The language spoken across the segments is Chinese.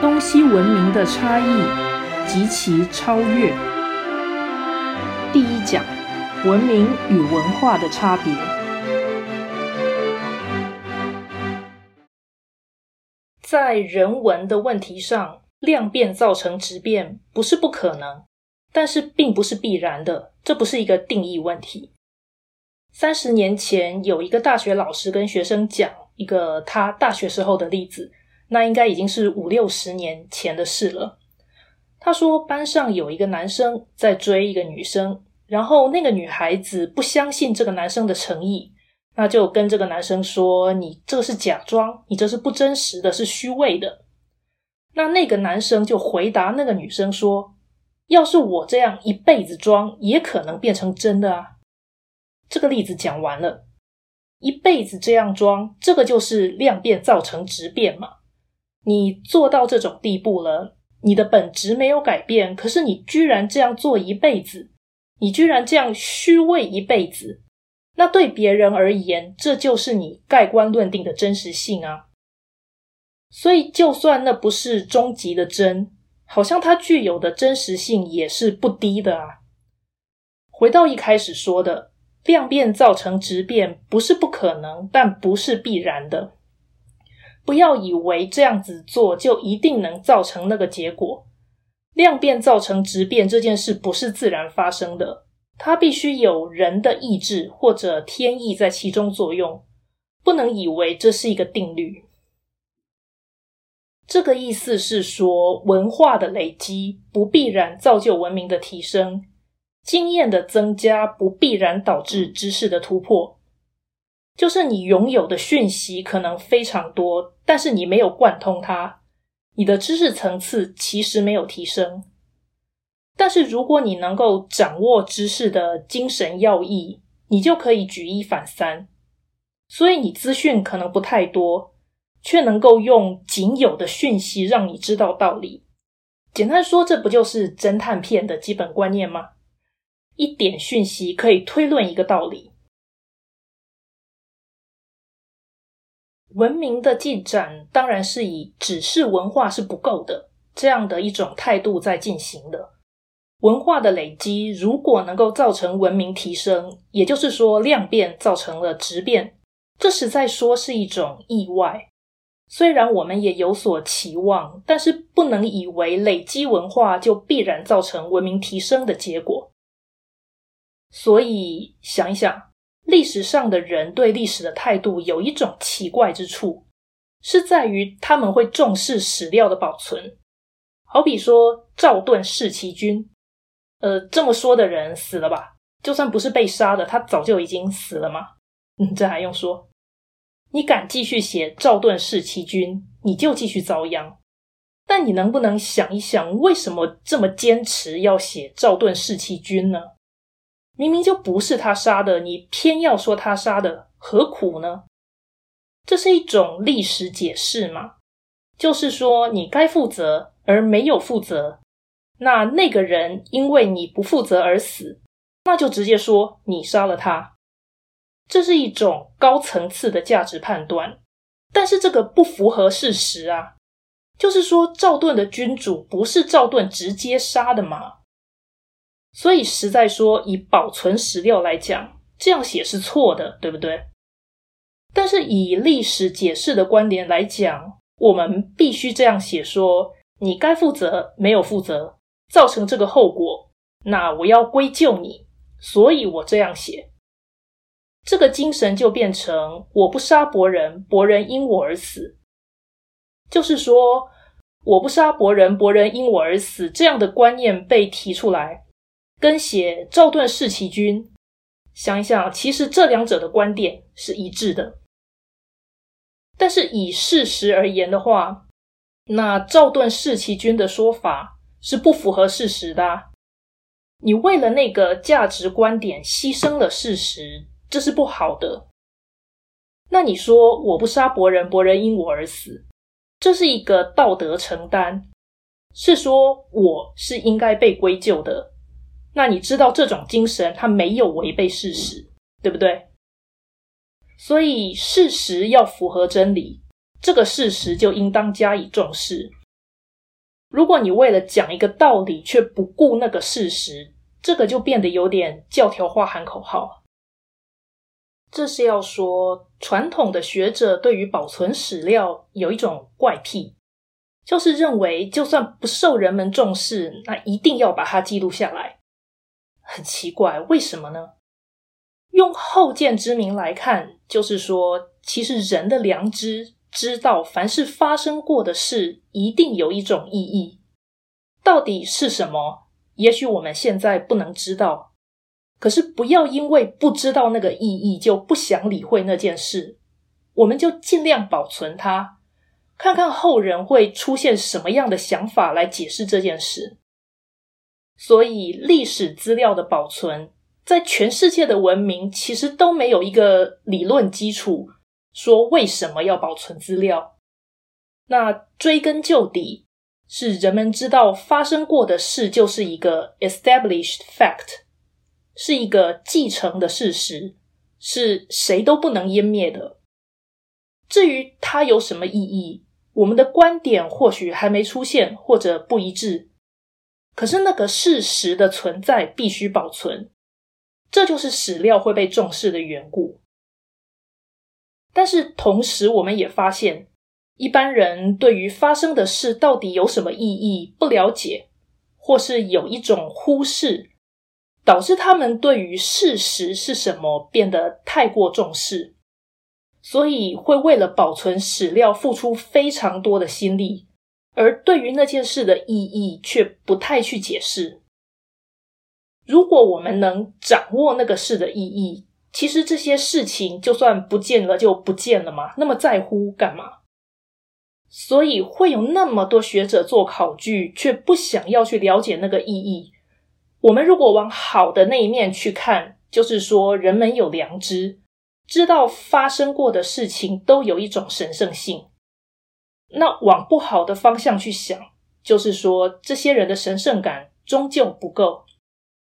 东西文明的差异及其超越。第一讲：文明与文化的差别。在人文的问题上，量变造成质变不是不可能，但是并不是必然的，这不是一个定义问题。三十年前，有一个大学老师跟学生讲一个他大学时候的例子，那应该已经是五六十年前的事了。他说，班上有一个男生在追一个女生，然后那个女孩子不相信这个男生的诚意，那就跟这个男生说：“你这是假装，你这是不真实的，是虚伪的。”那那个男生就回答那个女生说：“要是我这样一辈子装，也可能变成真的啊。”这个例子讲完了，一辈子这样装，这个就是量变造成质变嘛。你做到这种地步了，你的本质没有改变，可是你居然这样做一辈子，你居然这样虚伪一辈子，那对别人而言，这就是你盖棺论定的真实性啊。所以，就算那不是终极的真，好像它具有的真实性也是不低的啊。回到一开始说的。量变造成质变不是不可能，但不是必然的。不要以为这样子做就一定能造成那个结果。量变造成质变这件事不是自然发生的，它必须有人的意志或者天意在其中作用。不能以为这是一个定律。这个意思是说，文化的累积不必然造就文明的提升。经验的增加不必然导致知识的突破，就是你拥有的讯息可能非常多，但是你没有贯通它，你的知识层次其实没有提升。但是如果你能够掌握知识的精神要义，你就可以举一反三。所以你资讯可能不太多，却能够用仅有的讯息让你知道道理。简单说，这不就是侦探片的基本观念吗？一点讯息可以推论一个道理。文明的进展当然是以只是文化是不够的这样的一种态度在进行的。文化的累积如果能够造成文明提升，也就是说量变造成了质变，这实在说是一种意外。虽然我们也有所期望，但是不能以为累积文化就必然造成文明提升的结果。所以想一想，历史上的人对历史的态度有一种奇怪之处，是在于他们会重视史料的保存。好比说赵盾弑其君，呃，这么说的人死了吧？就算不是被杀的，他早就已经死了吗？嗯，这还用说？你敢继续写赵盾弑其君，你就继续遭殃。但你能不能想一想，为什么这么坚持要写赵盾弑其君呢？明明就不是他杀的，你偏要说他杀的，何苦呢？这是一种历史解释嘛？就是说你该负责而没有负责，那那个人因为你不负责而死，那就直接说你杀了他。这是一种高层次的价值判断，但是这个不符合事实啊！就是说赵盾的君主不是赵盾直接杀的嘛？所以，实在说，以保存史料来讲，这样写是错的，对不对？但是，以历史解释的观点来讲，我们必须这样写：说你该负责，没有负责，造成这个后果，那我要归咎你。所以我这样写，这个精神就变成我不杀伯仁，伯仁因我而死。就是说，我不杀伯仁，伯仁因我而死，这样的观念被提出来。跟写赵盾弑其君，想一想，其实这两者的观点是一致的。但是以事实而言的话，那赵盾弑其君的说法是不符合事实的。你为了那个价值观点牺牲了事实，这是不好的。那你说我不杀伯仁，伯仁因我而死，这是一个道德承担，是说我是应该被归咎的。那你知道这种精神，它没有违背事实，对不对？所以事实要符合真理，这个事实就应当加以重视。如果你为了讲一个道理却不顾那个事实，这个就变得有点教条化、喊口号。这是要说，传统的学者对于保存史料有一种怪癖，就是认为就算不受人们重视，那一定要把它记录下来。很奇怪，为什么呢？用后见之明来看，就是说，其实人的良知知道，凡是发生过的事，一定有一种意义。到底是什么？也许我们现在不能知道。可是不要因为不知道那个意义就不想理会那件事，我们就尽量保存它，看看后人会出现什么样的想法来解释这件事。所以，历史资料的保存，在全世界的文明其实都没有一个理论基础，说为什么要保存资料。那追根究底，是人们知道发生过的事就是一个 established fact。是一个继承的事实，是谁都不能湮灭的。至于它有什么意义，我们的观点或许还没出现或者不一致。可是那个事实的存在必须保存，这就是史料会被重视的缘故。但是同时，我们也发现，一般人对于发生的事到底有什么意义不了解，或是有一种忽视。导致他们对于事实是什么变得太过重视，所以会为了保存史料付出非常多的心力，而对于那件事的意义却不太去解释。如果我们能掌握那个事的意义，其实这些事情就算不见了就不见了嘛，那么在乎干嘛？所以会有那么多学者做考据，却不想要去了解那个意义。我们如果往好的那一面去看，就是说人们有良知，知道发生过的事情都有一种神圣性。那往不好的方向去想，就是说这些人的神圣感终究不够，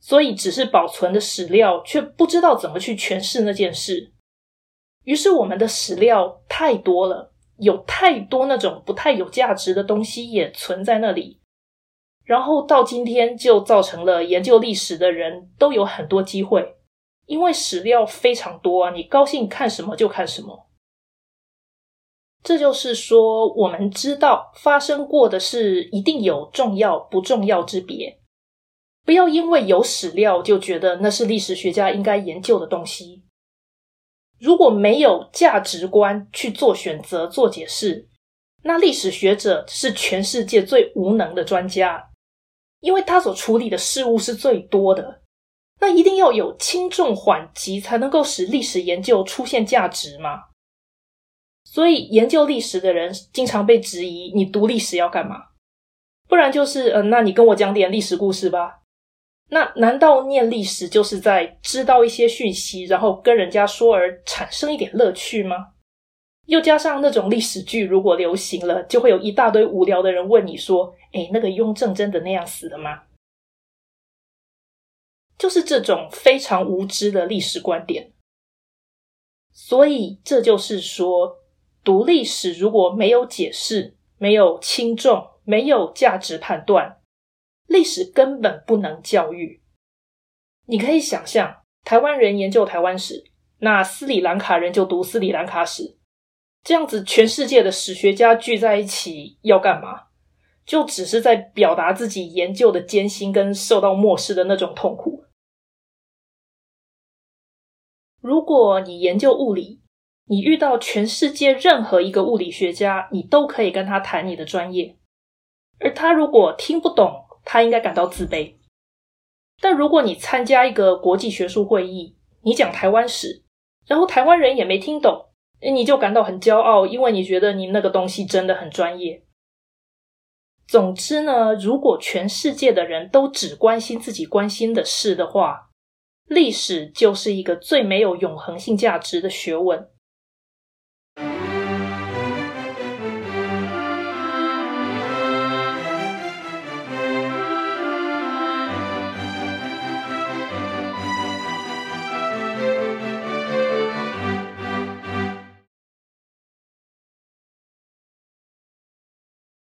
所以只是保存的史料，却不知道怎么去诠释那件事。于是我们的史料太多了，有太多那种不太有价值的东西也存在那里。然后到今天，就造成了研究历史的人都有很多机会，因为史料非常多啊，你高兴看什么就看什么。这就是说，我们知道发生过的事一定有重要不重要之别，不要因为有史料就觉得那是历史学家应该研究的东西。如果没有价值观去做选择、做解释，那历史学者是全世界最无能的专家。因为他所处理的事物是最多的，那一定要有轻重缓急，才能够使历史研究出现价值吗。所以研究历史的人经常被质疑：你读历史要干嘛？不然就是，嗯，那你跟我讲点历史故事吧。那难道念历史就是在知道一些讯息，然后跟人家说而产生一点乐趣吗？又加上那种历史剧，如果流行了，就会有一大堆无聊的人问你说：“哎，那个雍正真的那样死的吗？”就是这种非常无知的历史观点。所以这就是说，读历史如果没有解释、没有轻重、没有价值判断，历史根本不能教育。你可以想象，台湾人研究台湾史，那斯里兰卡人就读斯里兰卡史。这样子，全世界的史学家聚在一起要干嘛？就只是在表达自己研究的艰辛跟受到漠视的那种痛苦。如果你研究物理，你遇到全世界任何一个物理学家，你都可以跟他谈你的专业，而他如果听不懂，他应该感到自卑。但如果你参加一个国际学术会议，你讲台湾史，然后台湾人也没听懂。你就感到很骄傲，因为你觉得你那个东西真的很专业。总之呢，如果全世界的人都只关心自己关心的事的话，历史就是一个最没有永恒性价值的学问。